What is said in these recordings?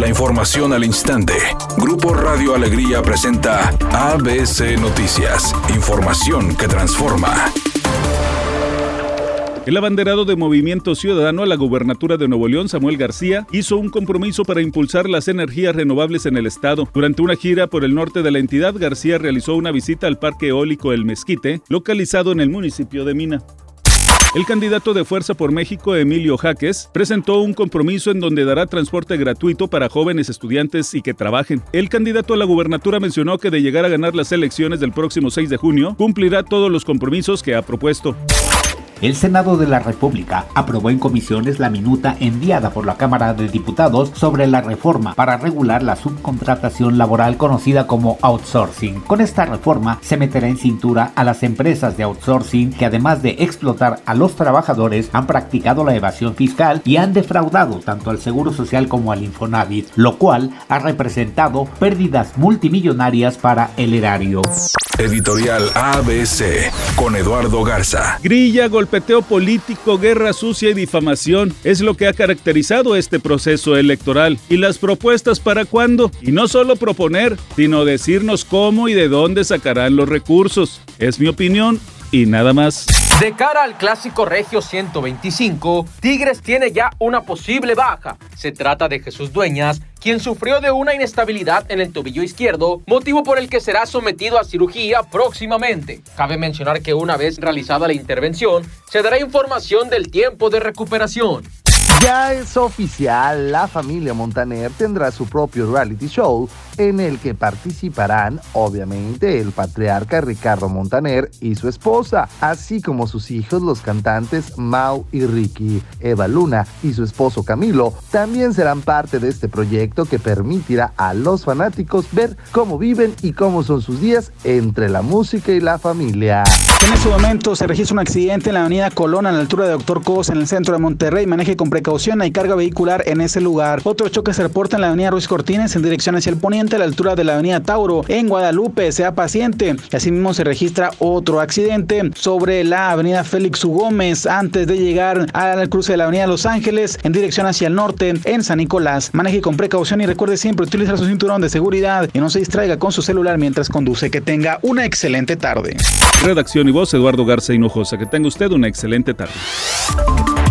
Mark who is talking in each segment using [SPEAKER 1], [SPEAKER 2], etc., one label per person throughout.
[SPEAKER 1] La información al instante. Grupo Radio Alegría presenta ABC Noticias. Información que transforma.
[SPEAKER 2] El abanderado de Movimiento Ciudadano a la gubernatura de Nuevo León, Samuel García, hizo un compromiso para impulsar las energías renovables en el estado. Durante una gira por el norte de la entidad, García realizó una visita al Parque Eólico El Mezquite, localizado en el municipio de Mina. El candidato de Fuerza por México, Emilio Jaques, presentó un compromiso en donde dará transporte gratuito para jóvenes estudiantes y que trabajen. El candidato a la gubernatura mencionó que de llegar a ganar las elecciones del próximo 6 de junio, cumplirá todos los compromisos que ha propuesto.
[SPEAKER 3] El Senado de la República aprobó en comisiones la minuta enviada por la Cámara de Diputados sobre la reforma para regular la subcontratación laboral conocida como outsourcing. Con esta reforma se meterá en cintura a las empresas de outsourcing que además de explotar a los trabajadores han practicado la evasión fiscal y han defraudado tanto al Seguro Social como al Infonavit, lo cual ha representado pérdidas multimillonarias para el erario.
[SPEAKER 1] Editorial ABC con Eduardo Garza.
[SPEAKER 2] Grilla, golpeteo político, guerra sucia y difamación es lo que ha caracterizado este proceso electoral. ¿Y las propuestas para cuándo? Y no solo proponer, sino decirnos cómo y de dónde sacarán los recursos. Es mi opinión y nada más.
[SPEAKER 4] De cara al clásico Regio 125, Tigres tiene ya una posible baja. Se trata de Jesús Dueñas, quien sufrió de una inestabilidad en el tobillo izquierdo, motivo por el que será sometido a cirugía próximamente. Cabe mencionar que una vez realizada la intervención, se dará información del tiempo de recuperación.
[SPEAKER 5] Ya es oficial, la familia Montaner tendrá su propio reality show en el que participarán, obviamente, el patriarca Ricardo Montaner y su esposa, así como sus hijos, los cantantes Mau y Ricky. Eva Luna y su esposo Camilo también serán parte de este proyecto que permitirá a los fanáticos ver cómo viven y cómo son sus días entre la música y la familia.
[SPEAKER 6] En ese momento se registra un accidente en la avenida Colón a la altura de Doctor Cos en el centro de Monterrey. Maneje con precaución, hay carga vehicular en ese lugar. Otro choque se reporta en la avenida Ruiz Cortines en dirección hacia el poniente a la altura de la avenida Tauro en Guadalupe. Sea paciente. Asimismo se registra otro accidente sobre la avenida Félix U. Gómez antes de llegar al cruce de la avenida Los Ángeles en dirección hacia el norte en San Nicolás. Maneje con precaución y recuerde siempre utilizar su cinturón de seguridad y no se distraiga con su celular mientras conduce. Que tenga una excelente tarde.
[SPEAKER 2] Redacción y voz Eduardo Garza Hinojosa. Que tenga usted una excelente tarde.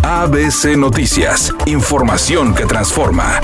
[SPEAKER 1] ABC Noticias. Información que transforma.